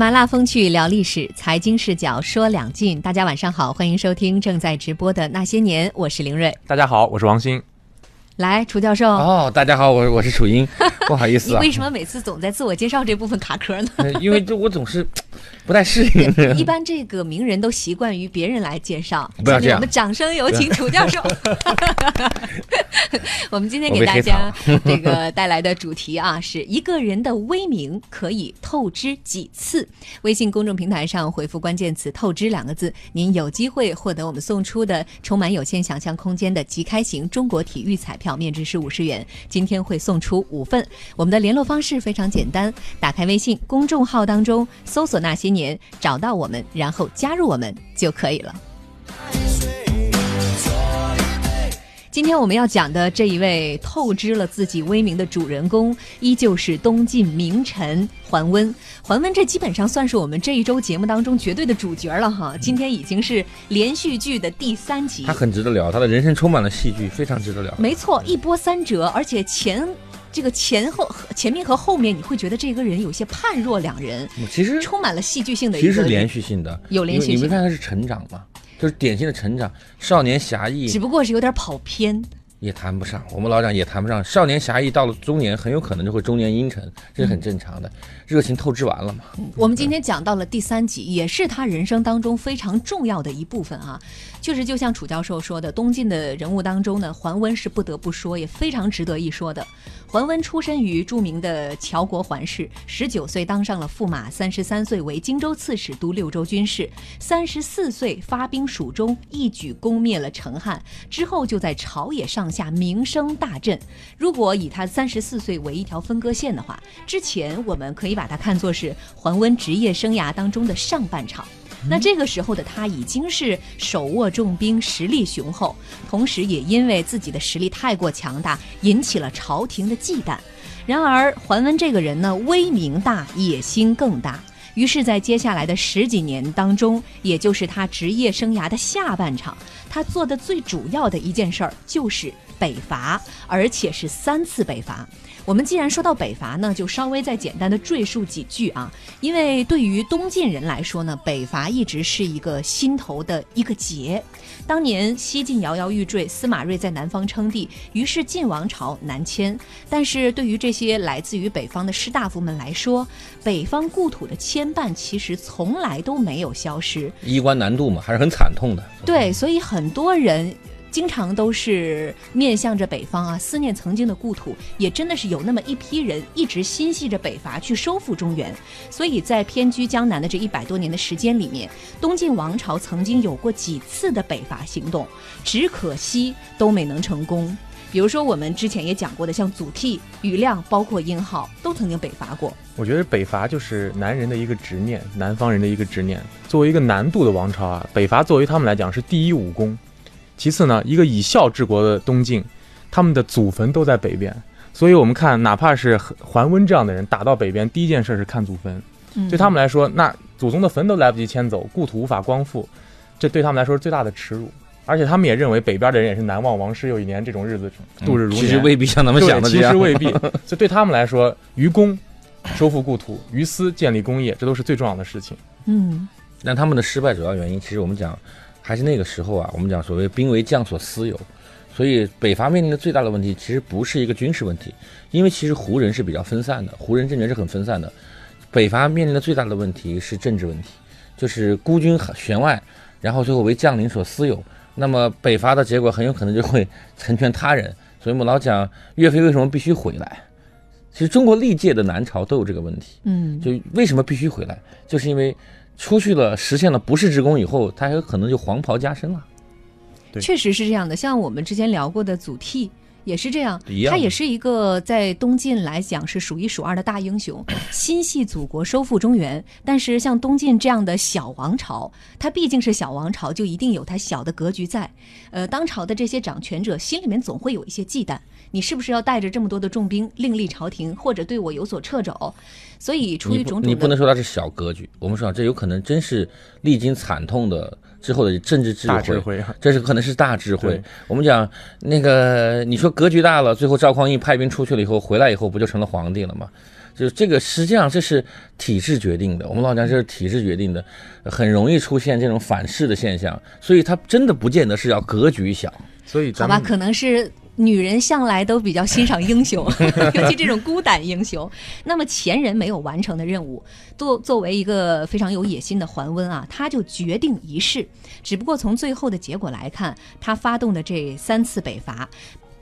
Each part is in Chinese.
麻辣风趣聊历史，财经视角说两晋。大家晚上好，欢迎收听正在直播的那些年，我是林瑞。大家好，我是王鑫。来，楚教授。哦，大家好，我我是楚英，不好意思啊。你为什么每次总在自我介绍这部分卡壳呢？因为这我总是不太适应。一般这个名人都习惯于别人来介绍。不要这样。我们掌声有请楚教授。我们今天给大家这个带来的主题啊，是一个人的威名可以透支几次？微信公众平台上回复关键词“透支”两个字，您有机会获得我们送出的充满有限想象空间的即开型中国体育彩票。面值是五十元，今天会送出五份。我们的联络方式非常简单，打开微信公众号当中搜索“那些年”，找到我们，然后加入我们就可以了。今天我们要讲的这一位透支了自己威名的主人公，依旧是东晋名臣桓温。桓温这基本上算是我们这一周节目当中绝对的主角了哈。今天已经是连续剧的第三集，他很值得聊，他的人生充满了戏剧，非常值得聊。没错，一波三折，而且前这个前后前面和后面，你会觉得这个人有些判若两人。其实充满了戏剧性的，其实是连续性的，有连续性。你没看他是成长吗？就是典型的成长，少年侠义，只不过是有点跑偏，也谈不上。我们老讲也谈不上，少年侠义到了中年，很有可能就会中年阴沉，这是很正常的。热情透支完了嘛？我们今天讲到了第三集，也是他人生当中非常重要的一部分啊。确实，就像楚教授说的，东晋的人物当中呢，桓温是不得不说，也非常值得一说的。桓温出身于著名的乔国桓氏，十九岁当上了驸马，三十三岁为荆州刺史，督六州军事，三十四岁发兵蜀中，一举攻灭了成汉，之后就在朝野上下名声大振。如果以他三十四岁为一条分割线的话，之前我们可以把它看作是桓温职业生涯当中的上半场。那这个时候的他已经是手握重兵，实力雄厚，同时也因为自己的实力太过强大，引起了朝廷的忌惮。然而，桓温这个人呢，威名大，野心更大。于是，在接下来的十几年当中，也就是他职业生涯的下半场，他做的最主要的一件事儿就是北伐，而且是三次北伐。我们既然说到北伐呢，就稍微再简单的赘述几句啊。因为对于东晋人来说呢，北伐一直是一个心头的一个结。当年西晋摇摇欲坠，司马睿在南方称帝，于是晋王朝南迁。但是对于这些来自于北方的士大夫们来说，北方故土的牵绊其实从来都没有消失。衣冠南渡嘛，还是很惨痛的。对，所以很多人。经常都是面向着北方啊，思念曾经的故土，也真的是有那么一批人一直心系着北伐去收复中原。所以在偏居江南的这一百多年的时间里面，东晋王朝曾经有过几次的北伐行动，只可惜都没能成功。比如说我们之前也讲过的，像祖逖、庾亮，包括殷浩，都曾经北伐过。我觉得北伐就是南人的一个执念，南方人的一个执念。作为一个南渡的王朝啊，北伐作为他们来讲是第一武功。其次呢，一个以孝治国的东晋，他们的祖坟都在北边，所以我们看，哪怕是桓温这样的人打到北边，第一件事是看祖坟。对他们来说，那祖宗的坟都来不及迁走，故土无法光复，这对他们来说是最大的耻辱。而且他们也认为北边的人也是难忘王师又一年这种日子度日如年。其实未必像他们想的这样。其实未必。所 以对他们来说，于公收复故土，于私建立功业，这都是最重要的事情。嗯。但他们的失败主要原因，其实我们讲。还是那个时候啊，我们讲所谓兵为将所私有，所以北伐面临的最大的问题其实不是一个军事问题，因为其实胡人是比较分散的，胡人政权是很分散的。北伐面临的最大的问题是政治问题，就是孤军悬外，然后最后为将领所私有，那么北伐的结果很有可能就会 成全他人。所以我们老讲岳飞为什么必须回来，其实中国历届的南朝都有这个问题，嗯，就为什么必须回来，就是因为。出去了，实现了不世之功以后，他还有可能就黄袍加身了。确实是这样的。像我们之前聊过的祖逖也是这样，他也是一个在东晋来讲是数一数二的大英雄，心系祖国，收复中原。但是像东晋这样的小王朝，它毕竟是小王朝，就一定有它小的格局在。呃，当朝的这些掌权者心里面总会有一些忌惮。你是不是要带着这么多的重兵另立朝廷，或者对我有所掣肘？所以出于种种，你不能说他是小格局。我们说这有可能真是历经惨痛的之后的政治智慧，大智慧，这是可能是大智慧。我们讲那个，你说格局大了，最后赵匡胤派兵出去了以后，回来以后不就成了皇帝了吗？就是这个实际上这是体制决定的。我们老讲这是体制决定的，很容易出现这种反噬的现象，所以它真的不见得是要格局小。所以好吧，咱们可能是女人向来都比较欣赏英雄，尤其这种孤胆英雄。那么前人没有完成的任务，作作为一个非常有野心的桓温啊，他就决定一试。只不过从最后的结果来看，他发动的这三次北伐。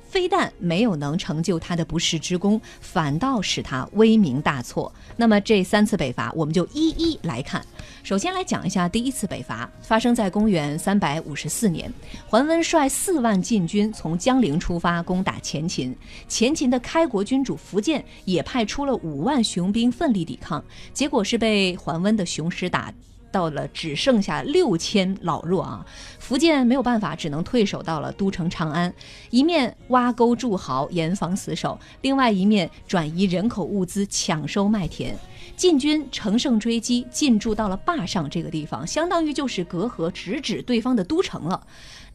非但没有能成就他的不世之功，反倒使他威名大挫。那么这三次北伐，我们就一一来看。首先来讲一下第一次北伐，发生在公元三百五十四年。桓温率四万禁军从江陵出发攻打前秦，前秦的开国君主苻建也派出了五万雄兵奋力抵抗，结果是被桓温的雄师打。到了只剩下六千老弱啊！福建没有办法，只能退守到了都城长安，一面挖沟筑壕严防死守，另外一面转移人口物资，抢收麦田。晋军乘胜追击，进驻到了坝上这个地方，相当于就是隔河直指对方的都城了。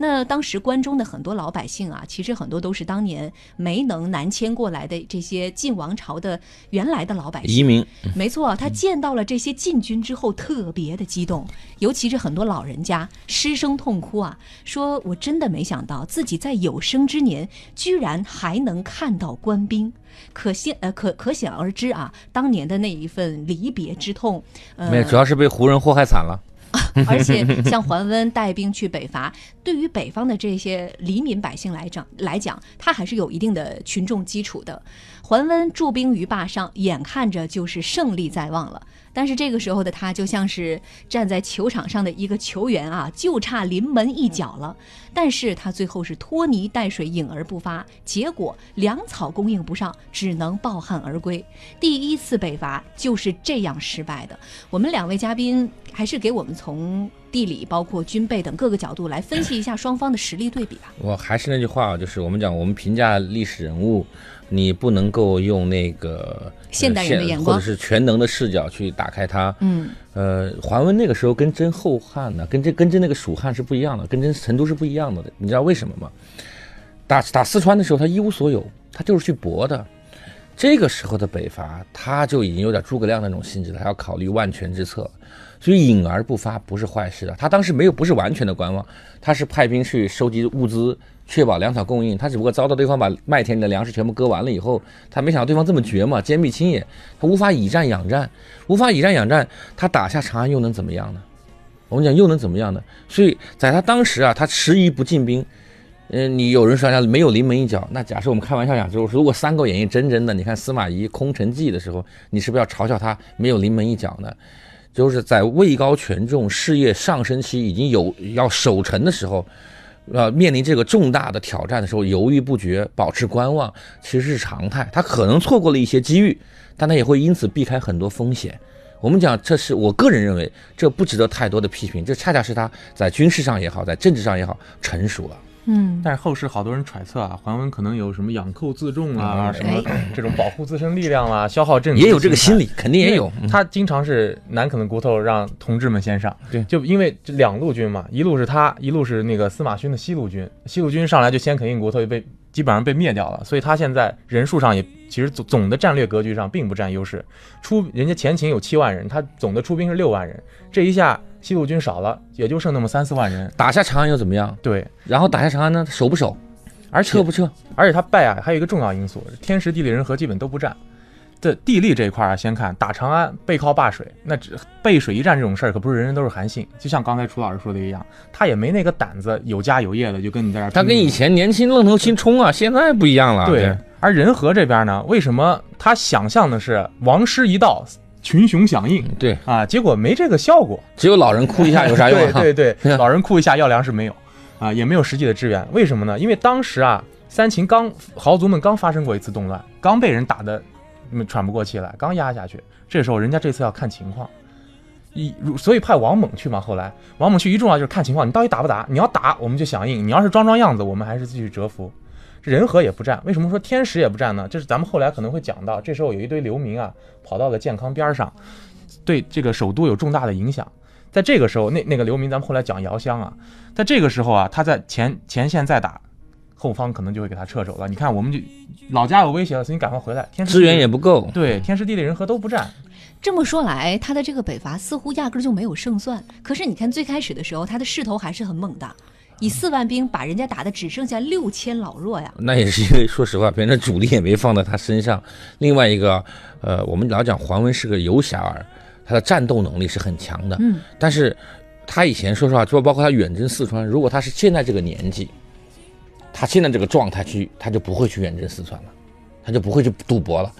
那当时关中的很多老百姓啊，其实很多都是当年没能南迁过来的这些晋王朝的原来的老百姓。移民，没错，他见到了这些晋军之后，特别的激动，尤其是很多老人家失声痛哭啊，说我真的没想到自己在有生之年居然还能看到官兵，可现呃可可想而知啊，当年的那一份离别之痛，呃，没有，主要是被胡人祸害惨了。而且像桓温带兵去北伐，对于北方的这些黎民百姓来讲来讲，他还是有一定的群众基础的。桓温驻兵于坝上，眼看着就是胜利在望了。但是这个时候的他就像是站在球场上的一个球员啊，就差临门一脚了。但是他最后是拖泥带水，隐而不发，结果粮草供应不上，只能抱憾而归。第一次北伐就是这样失败的。我们两位嘉宾还是给我们从地理、包括军备等各个角度来分析一下双方的实力对比吧。我还是那句话，就是我们讲，我们评价历史人物，你不能够用那个现代人的眼光或者是全能的视角去打开它。嗯，呃，桓温那个时候跟真后汉呢，跟这跟真那个蜀汉是不一样的，跟真成都是不一样的。你知道为什么吗？打打四川的时候，他一无所有，他就是去搏的。这个时候的北伐，他就已经有点诸葛亮那种性质了，他要考虑万全之策，所以隐而不发不是坏事的。他当时没有不是完全的观望，他是派兵去收集物资，确保粮草供应。他只不过遭到对方把麦田里的粮食全部割完了以后，他没想到对方这么绝嘛，坚壁清野，他无法以战养战，无法以战养战，他打下长安又能怎么样呢？我们讲又能怎么样呢？所以在他当时啊，他迟疑不进兵。嗯，你有人说他没有临门一脚，那假设我们开玩笑讲，就是如果《三国演义》真真的，你看司马懿空城计的时候，你是不是要嘲笑他没有临门一脚呢？就是在位高权重、事业上升期，已经有要守城的时候，呃，面临这个重大的挑战的时候，犹豫不决、保持观望，其实是常态。他可能错过了一些机遇，但他也会因此避开很多风险。我们讲，这是我个人认为，这不值得太多的批评，这恰恰是他在军事上也好，在政治上也好，成熟了。嗯，但是后世好多人揣测啊，桓温可能有什么养寇自重啊，嗯。什么这种保护自身力量啊，消耗政也有这个心理，肯定也有。嗯他经常是难啃的骨头让同志们先上，对。就因为这两路军嘛，一路是他，一路是那个司马勋的西路军，西路军上来就先啃硬骨头，就被基本上被灭掉了，所以他现在人数上也其实总总的战略格局上并不占优势，出人家前秦有七万人，他总的出兵是六万人，这一下西路军少了，也就剩那么三四万人，打下长安又怎么样？对，然后打下长安呢，守不守？而撤不撤？而且他败啊，还有一个重要因素，天时地利人和基本都不占。这地利这一块啊，先看打长安背靠灞水，那只背水一战这种事儿，可不是人人都是韩信。就像刚才楚老师说的一样，他也没那个胆子，有家有业的就跟你在这儿。他跟以前年轻愣头青冲啊，现在不一样了。对，而人和这边呢，为什么他想象的是王师一到，群雄响应对，啊？结果没这个效果。只有老人哭一下有啥用啊？对 对对，对 老人哭一下要粮食没有啊，也没有实际的支援。为什么呢？因为当时啊，三秦刚豪族们刚发生过一次动乱，刚被人打的喘不过气来，刚压下去。这时候人家这次要看情况，一如所以派王猛去嘛。后来王猛去一重要就是看情况，你到底打不打？你要打我们就响应，你要是装装样子，我们还是继续蛰伏。人和也不占，为什么说天时也不占呢？就是咱们后来可能会讲到，这时候有一堆流民啊跑到了健康边上，对这个首都有重大的影响。在这个时候，那那个流民，咱们后来讲遥襄啊，在这个时候啊，他在前前线在打，后方可能就会给他撤走了。你看，我们就老家有威胁了，所以你赶快回来。天时资源地利也不够。对，天时地利人和都不占。这么说来，他的这个北伐似乎压根儿就没有胜算。可是你看最开始的时候，他的势头还是很猛的，以四万兵把人家打的只剩下六千老弱呀。那也是因为，说实话，别人的主力也没放在他身上。另外一个，呃，我们老讲桓温是个游侠儿，他的战斗能力是很强的。嗯，但是他以前说实话，就包括他远征四川，如果他是现在这个年纪，他现在这个状态去，他就不会去远征四川了，他就不会去赌博了。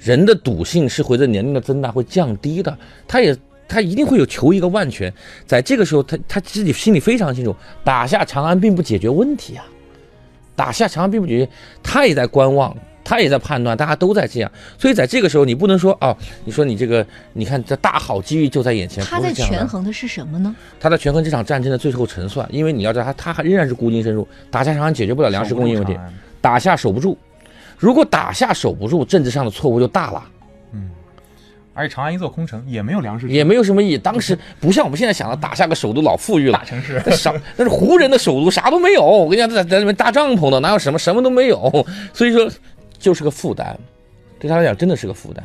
人的赌性是随着年龄的增大会降低的，他也他一定会有求一个万全，在这个时候，他他自己心里非常清楚，打下长安并不解决问题啊，打下长安并不解决，他也在观望，他也在判断，大家都在这样，所以在这个时候，你不能说哦，你说你这个，你看这大好机遇就在眼前，他在权衡的是什么呢？他在权衡这场战争的最后成算，因为你要知道他他还仍然是孤军深入，打下长安解决不了粮食供应问题打下守不住，如果打下守不住，政治上的错误就大了。而且长安一座空城，也没有粮食，也没有什么意义。当时不像我们现在想的，打下个首都老富裕了大，城市。那啥，那是胡人的首都，啥都没有。我跟你讲，在在那边搭帐篷的，哪有什么，什么都没有。所以说，就是个负担，对他来讲真的是个负担。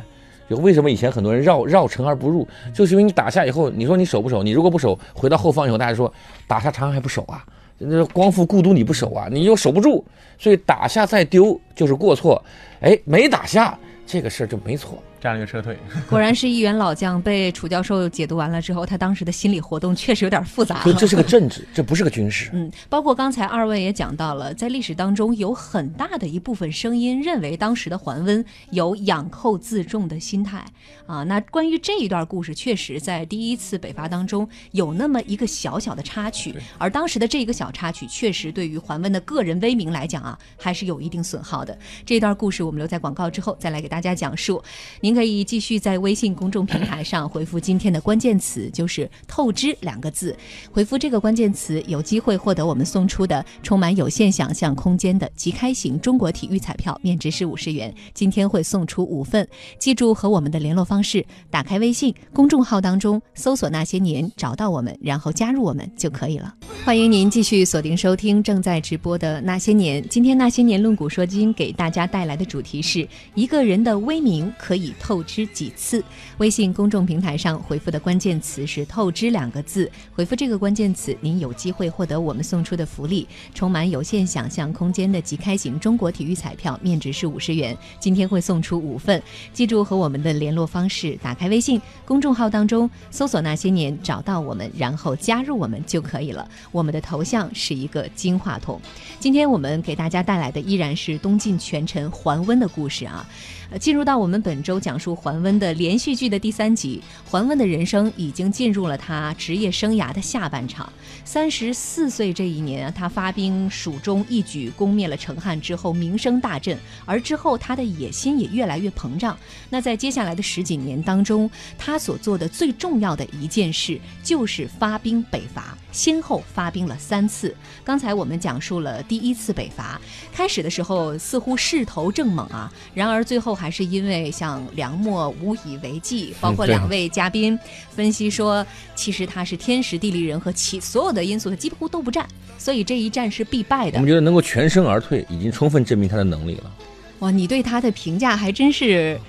就为什么以前很多人绕绕城而不入，就是因为你打下以后，你说你守不守？你如果不守，回到后方以后，大家说打下长安还不守啊？那光复故都你不守啊？你又守不住，所以打下再丢就是过错。哎，没打下这个事儿就没错。战略撤退，果然是一员老将。被楚教授解读完了之后，他当时的心理活动确实有点复杂所以。这是个政治，这不是个军事。嗯，包括刚才二位也讲到了，在历史当中有很大的一部分声音认为当时的桓温有养寇自重的心态啊。那关于这一段故事，确实在第一次北伐当中有那么一个小小的插曲，而当时的这一个小插曲，确实对于桓温的个人威名来讲啊，还是有一定损耗的。这段故事我们留在广告之后再来给大家讲述。您可以继续在微信公众平台上回复今天的关键词，就是“透支”两个字。回复这个关键词，有机会获得我们送出的充满有限想象空间的即开型中国体育彩票，面值是五十元。今天会送出五份，记住和我们的联络方式，打开微信公众号当中搜索“那些年”，找到我们，然后加入我们就可以了。欢迎您继续锁定收听正在直播的《那些年》。今天《那些年论古说今》给大家带来的主题是一个人的威名可以透支几次。微信公众平台上回复的关键词是“透支”两个字，回复这个关键词，您有机会获得我们送出的福利，充满有限想象空间的即开型中国体育彩票，面值是五十元，今天会送出五份。记住和我们的联络方式，打开微信公众号当中搜索“那些年”，找到我们，然后加入我们就可以了。我们的头像是一个金话筒。今天我们给大家带来的依然是东晋权臣桓温的故事啊。呃，进入到我们本周讲述桓温的连续剧的第三集，桓温的人生已经进入了他职业生涯的下半场。三十四岁这一年，他发兵蜀中，一举攻灭了成汉之后，名声大振。而之后，他的野心也越来越膨胀。那在接下来的十几年当中，他所做的最重要的一件事就是发兵北伐，先后发兵了三次。刚才我们讲述了第一次北伐，开始的时候似乎势头正猛啊，然而最后还是因为像梁末无以为继，包括两位嘉宾分析说，其实他是天时地利人和其所有的因素，他几乎都不占，所以这一战是必败的我们。觉得能够全身而退，已经充分证明他的能力了。哇，你对他的评价还真是，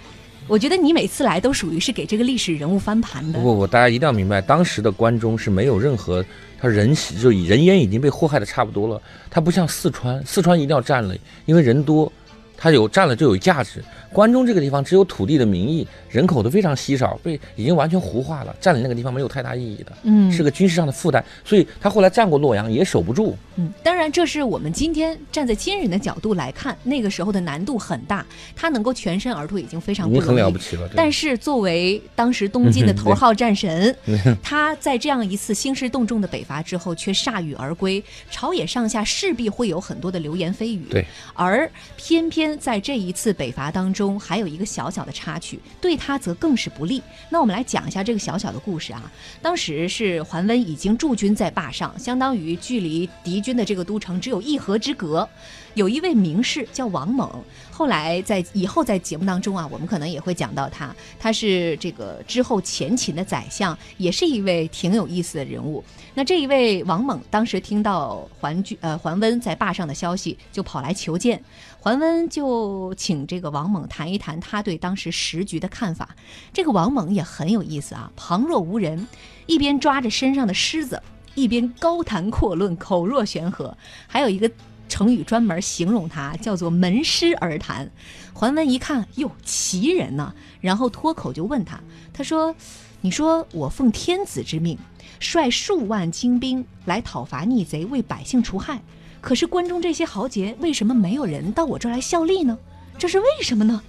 我觉得你每次来都属于是给这个历史人物翻盘的不。不不，大家一定要明白，当时的关中是没有任何他人就以人烟已经被祸害的差不多了。他不像四川，四川一定要占了，因为人多，他有占了就有价值。关中这个地方只有土地的名义，人口都非常稀少，被已经完全胡化了，占领那个地方没有太大意义的，嗯，是个军事上的负担。所以他后来占过洛阳也守不住。嗯，当然，这是我们今天站在今人的角度来看，那个时候的难度很大，他能够全身而退已经非常了不。起了。但是作为当时东晋的头号战神，他在这样一次兴师动众的北伐之后，却铩羽而归，朝野上下势必会有很多的流言蜚语。对，而偏偏在这一次北伐当中，还有一个小小的插曲，对他则更是不利。那我们来讲一下这个小小的故事啊。当时是桓温已经驻军在坝上，相当于距离敌军的这个都城只有一河之隔。有一位名士叫王猛，后来在以后在节目当中啊，我们可能也会讲到他，他是这个之后前秦的宰相，也是一位挺有意思的人物。那这一位王猛当时听到桓君呃桓温在坝上的消息，就跑来求见。桓温就请这个王猛谈一谈他对当时时局的看法。这个王猛也很有意思啊，旁若无人，一边抓着身上的虱子，一边高谈阔论，口若悬河。还有一个成语专门形容他，叫做门师而谈。桓温一看，哟，奇人呐、然后脱口就问他，他说：“你说我奉天子之命。”率数万精兵来讨伐逆贼，为百姓除害。可是关中这些豪杰为什么没有人到我这儿来效力呢？这是为什么呢？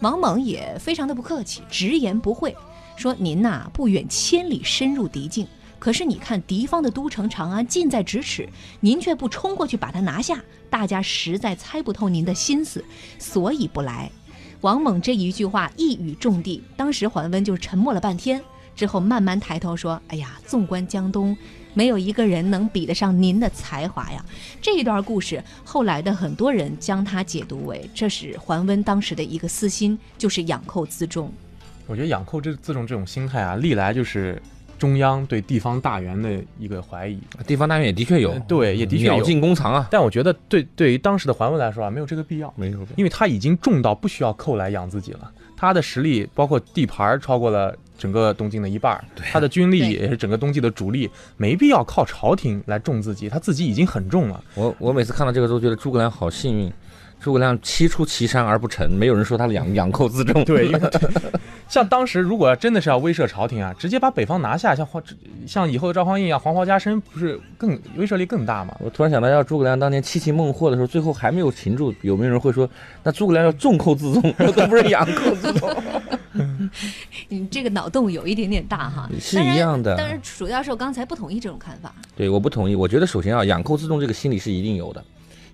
王猛也非常的不客气，直言不讳，说：“您呐、不远千里深入敌境，可是你看敌方的都城长安近在咫尺，您却不冲过去把它拿下，大家实在猜不透您的心思，所以不来。”王猛这一句话一语中的，当时桓温就沉默了半天。之后慢慢抬头说：“哎呀，纵观江东，没有一个人能比得上您的才华呀。”这一段故事，后来的很多人将它解读为这是桓温当时的一个私心，就是养寇自重。我觉得养寇这自重这种心态啊，历来就是中央对地方大员的一个怀疑。地方大员也的确有。呃，对也的确有。鸟尽弓藏啊，但我觉得对对于当时的桓温来说啊，没有这个必要，没有因为他已经重到不需要寇来养自己了。他的实力包括地盘超过了整个东晋的一半儿，他的军力也是整个东晋的主力，没必要靠朝廷来重自己，他自己已经很重了。我我每次看到这个都觉得诸葛亮好幸运，诸葛亮七出祁山而不成，没有人说他养养寇自重。对，因为 像当时如果真的是要威慑朝廷啊，直接把北方拿下，像黄像以后的赵匡胤一样、黄袍加身，不是更威慑力更大吗？我突然想到，要诸葛亮当年七擒孟获的时候，最后还没有擒住，有没有人会说，那诸葛亮要重寇自重，都不是养寇自重？你，这个脑洞有一点点大哈，是一样的但是，楚教授刚才不同意这种看法。对，我不同意。我觉得首先啊，养寇自重这个心理是一定有的，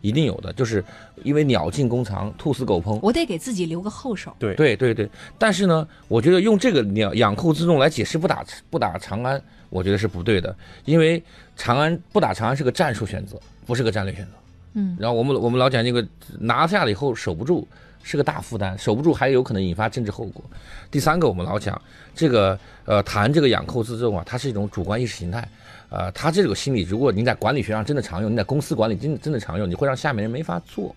一定有的，就是因为鸟尽弓藏，兔死狗烹。我得给自己留个后手。对对对对，但是呢，我觉得用这个鸟养寇自重来解释不打不打长安，我觉得是不对的，因为长安不打长安是个战术选择，不是个战略选择。嗯，然后我们我们老讲这个拿下了以后守不住是个大负担，守不住还有可能引发政治后果。第三个，我们老讲这个呃谈这个养寇自重啊，它是一种主观意识形态，呃，他这个心理，如果你在管理学上真的常用，你在公司管理真的真的常用，你会让下面人没法做，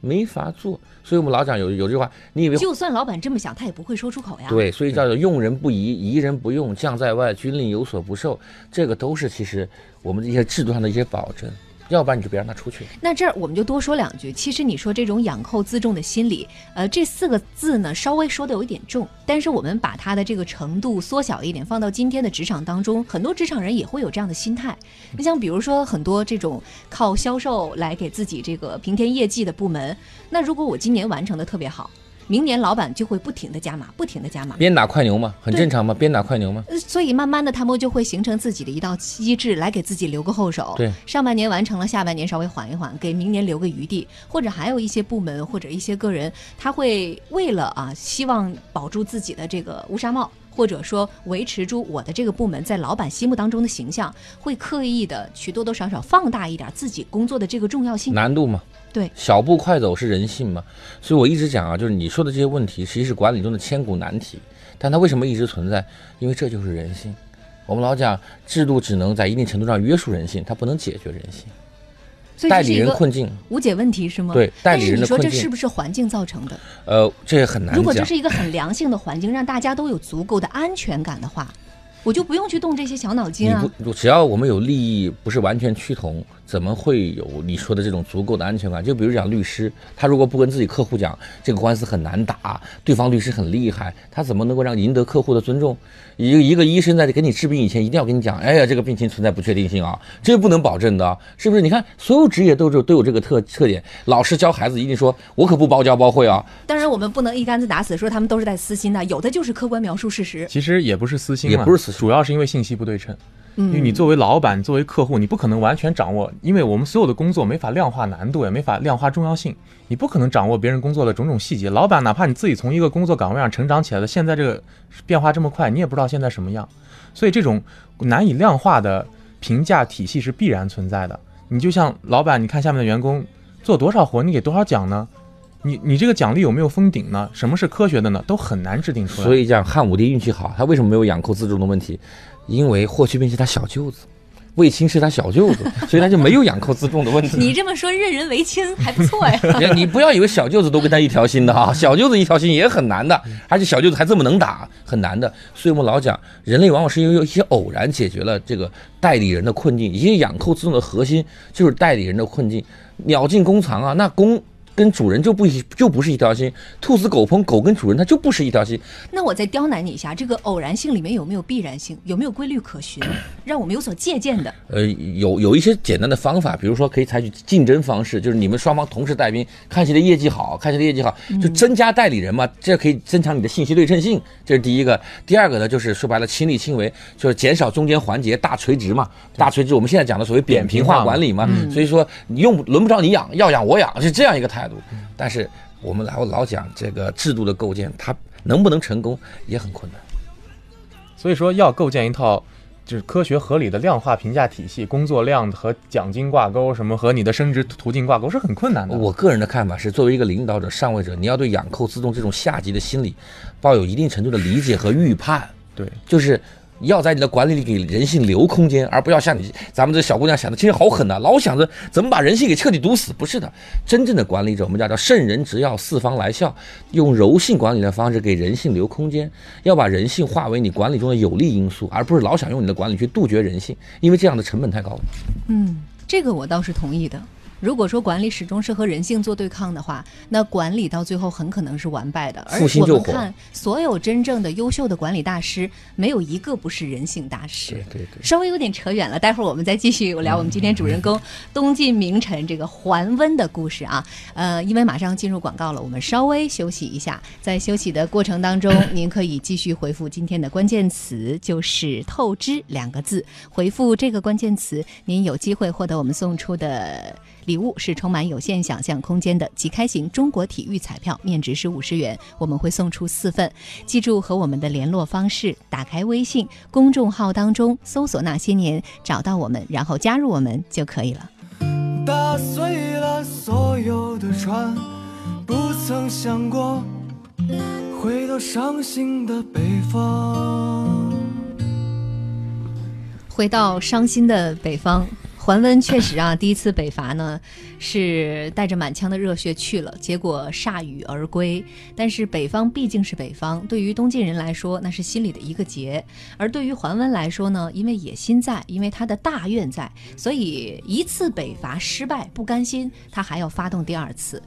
没法做。所以我们老讲有有句话，你以为就算老板这么想，他也不会说出口呀。，对，所以叫做用人不疑，疑人不用，将在外，军令有所不受，这个都是其实我们一些制度上的一些保证，要不然你就别让他出去。那这儿我们就多说两句。其实你说这种养寇自重的心理，呃，这四个字呢，稍微说的有一点重，但是我们把它的这个程度缩小一点，放到今天的职场当中，很多职场人也会有这样的心态。你像比如说很多这种靠销售来给自己这个平添业绩的部门，那如果我今年完成的特别好，明年老板就会不停的加码，不停的加码。鞭打快牛嘛，很正常嘛，鞭打快牛嘛。呃所以慢慢的，他们就会形成自己的一道机制，来给自己留个后手。对，上半年完成了，下半年稍微缓一缓，给明年留个余地。或者还有一些部门或者一些个人，他会为了啊，希望保住自己的这个乌纱帽。或者说维持住我的这个部门在老板心目当中的形象，会刻意的去多多少少放大一点自己工作的这个重要性。难度嘛，对小步快走是人性嘛，所以我一直讲啊，就是你说的这些问题，其实是管理中的千古难题，但它为什么一直存在？因为这就是人性。我们老讲制度只能在一定程度上约束人性，它不能解决人性。代理人困境，无解问题是吗？对代理人的困境你说这是不是环境造成的？呃，这也很难讲。如果这是一个很良性的环境，让大家都有足够的安全感的话，我就不用去动这些小脑筋啊。你不，只要我们有利益不是完全趋同，怎么会有你说的这种足够的安全感？就比如讲律师，他如果不跟自己客户讲这个官司很难打，对方律师很厉害，他怎么能够让赢得客户的尊重？一个一个医生在给你治病以前，一定要跟你讲，哎呀，这个病情存在不确定性啊，这不能保证的，是不是？你看，所有职业都有都有这个特特点。老师教孩子一定说，我可不包教包会啊，当然，我们不能一竿子打死说他们都是带私心的，有的就是客观描述事实。其实也不是私心了，也不是私心主要是因为信息不对称。因为嗯，你作为老板，作为客户，你不可能完全掌握，因为我们所有的工作没法量化难度，也没法量化重要性，你不可能掌握别人工作的种种细节。老板哪怕你自己从一个工作岗位上成长起来的，现在这个变化这么快，你也不知道现在什么样，所以这种难以量化的评价体系是必然存在的。你就像老板，你看下面的员工做多少活你给多少奖呢？你你这个奖励有没有封顶呢？什么是科学的呢？都很难制定出来。所以讲汉武帝运气好，他为什么没有养寇自重的问题？因为霍去病是他小舅子，卫青是他小舅子，所以他就没有养寇自重的问题。你这么说，任人唯亲还不错呀。你你不要以为小舅子都跟他一条心的哈，小舅子一条心也很难的，而且小舅子还这么能打，很难的。所以我们老讲，人类往往是因为有一些偶然解决了这个代理人的困境，一些养寇自重的核心就是代理人的困境。鸟尽弓藏啊，那弓。跟主人就不一就不是一条心，兔死狗烹，狗跟主人它就不是一条心。那我再刁难你一下，这个偶然性里面有没有必然性？有没有规律可循，让我们有所借鉴的？呃，有有一些简单的方法，比如说可以采取竞争方式，就是你们双方同时带兵，看谁的业绩好，看谁的业绩好，就增加代理人嘛，这可以增强你的信息对称性。这是第一个。第二个呢，就是说白了，亲力亲为，就是减少中间环节，大垂直嘛，大垂直。我们现在讲的所谓扁平化管理嘛，所以说你用轮不着你养，要养我养，是这样一个态。态度，但是我们老老讲这个制度的构建，它能不能成功也很困难。所以说，要构建一套就是科学合理的量化评价体系，工作量和奖金挂钩，什么和你的升职途径挂钩是很困难的。我个人的看法是，作为一个领导者、上位者，你要对养寇自重这种下级的心理抱有一定程度的理解和预判。对，就是。要在你的管理里给人性留空间，而不要像你咱们这小姑娘想的，其实好狠呐，老想着怎么把人性给彻底堵死。不是的，真正的管理者，我们叫叫圣人执要四方来效，用柔性管理的方式给人性留空间，要把人性化为你管理中的有利因素，而不是老想用你的管理去杜绝人性，因为这样的成本太高了。嗯，这个我倒是同意的。如果说管理始终是和人性做对抗的话，那管理到最后很可能是完败的。而我们看所有真正的优秀的管理大师，没有一个不是人性大师。对对对。稍微有点扯远了，待会儿我们再继续聊我们今天主人公 东晋名臣这个桓温的故事啊。呃，因为马上进入广告了，我们稍微休息一下。在休息的过程当中，您可以继续回复今天的关键词，就是“透支”两个字。回复这个关键词，您有机会获得我们送出的。礼物是充满有限想象空间的即开型中国体育彩票，面值是五十元，我们会送出四份。记住和我们的联络方式，打开微信公众号当中搜索“那些年”，找到我们，然后加入我们就可以了。打碎了所有的船，不曾想过回到伤心的北方。回到伤心的北方。桓温确实啊，第一次北伐呢，是带着满腔的热血去了，结果铩羽而归。但是北方毕竟是北方，对于东晋人来说，那是心里的一个结；而对于桓温来说呢，因为野心在，因为他的大愿在，所以一次北伐失败不甘心，他还要发动第二次。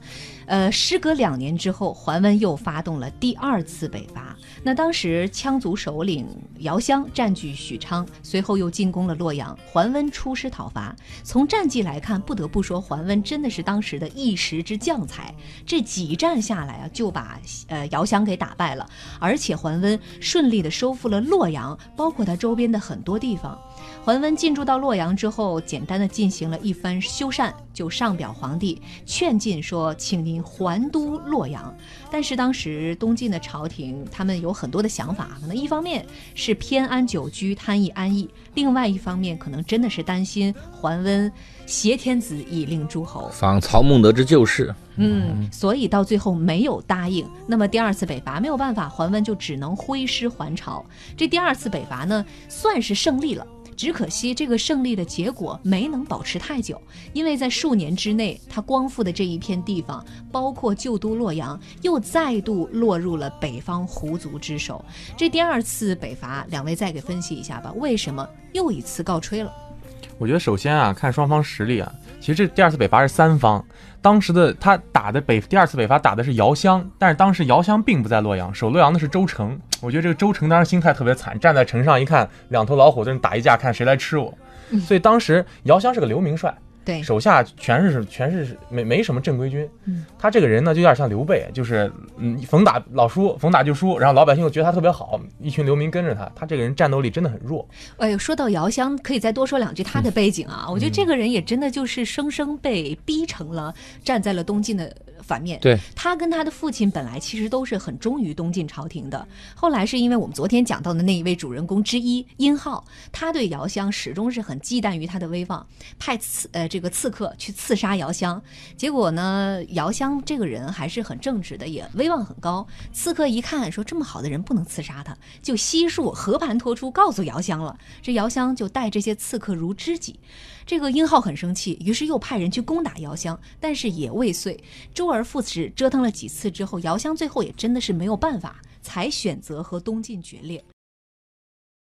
呃，时隔两年之后，桓温又发动了第二次北伐。那当时羌族首领姚襄占据许昌，随后又进攻了洛阳。桓温出师讨伐，从战绩来看，不得不说桓温真的是当时的一时之将才。这几战下来啊，就把呃姚襄给打败了，而且桓温顺利的收复了洛阳，包括他周边的很多地方。桓温进驻到洛阳之后，简单的进行了一番修缮，就上表皇帝劝进说，请您还都洛阳。但是当时东晋的朝廷，他们有很多的想法，可能一方面是偏安久居，贪逸安逸；另外一方面，可能真的是担心桓温挟天子以令诸侯，仿曹孟德之旧事。嗯，所以到最后没有答应。那么第二次北伐没有办法，桓温就只能挥师还朝。这第二次北伐呢，算是胜利了。只可惜，这个胜利的结果没能保持太久，因为在数年之内，他光复的这一片地方，包括旧都洛阳，又再度落入了北方胡族之手。这第二次北伐，两位再给分析一下吧，为什么又一次告吹了？我觉得首先啊，看双方实力啊，其实这第二次北伐是三方。当时的他打的北第二次北伐打的是姚襄，但是当时姚襄并不在洛阳，守洛阳的是周成。我觉得这个周成当时心态特别惨，站在城上一看，两头老虎在那打一架，看谁来吃我。所以当时姚襄是个流名帅。对，手下全是全是没没什么正规军，嗯，他这个人呢就有点像刘备，就是嗯逢打老输，逢打就输，然后老百姓又觉得他特别好，一群流民跟着他，他这个人战斗力真的很弱。哎呦，说到姚襄，可以再多说两句他的背景啊，我觉得这个人也真的就是生生被逼成了站在了东晋的。反面，对他跟他的父亲本来其实都是很忠于东晋朝廷的。后来是因为我们昨天讲到的那一位主人公之一殷浩，他对姚襄始终是很忌惮于他的威望，派刺呃这。这个刺客去刺杀姚襄。结果呢，姚襄这个人还是很正直的，也威望很高。刺客一看说这么好的人不能刺杀他，就悉数和盘托出告诉姚襄了。这姚襄就待这些刺客如知己。这个殷浩很生气，于是又派人去攻打姚襄，但是也未遂。周而复始，折腾了几次之后，姚襄最后也真的是没有办法，才选择和东晋决裂。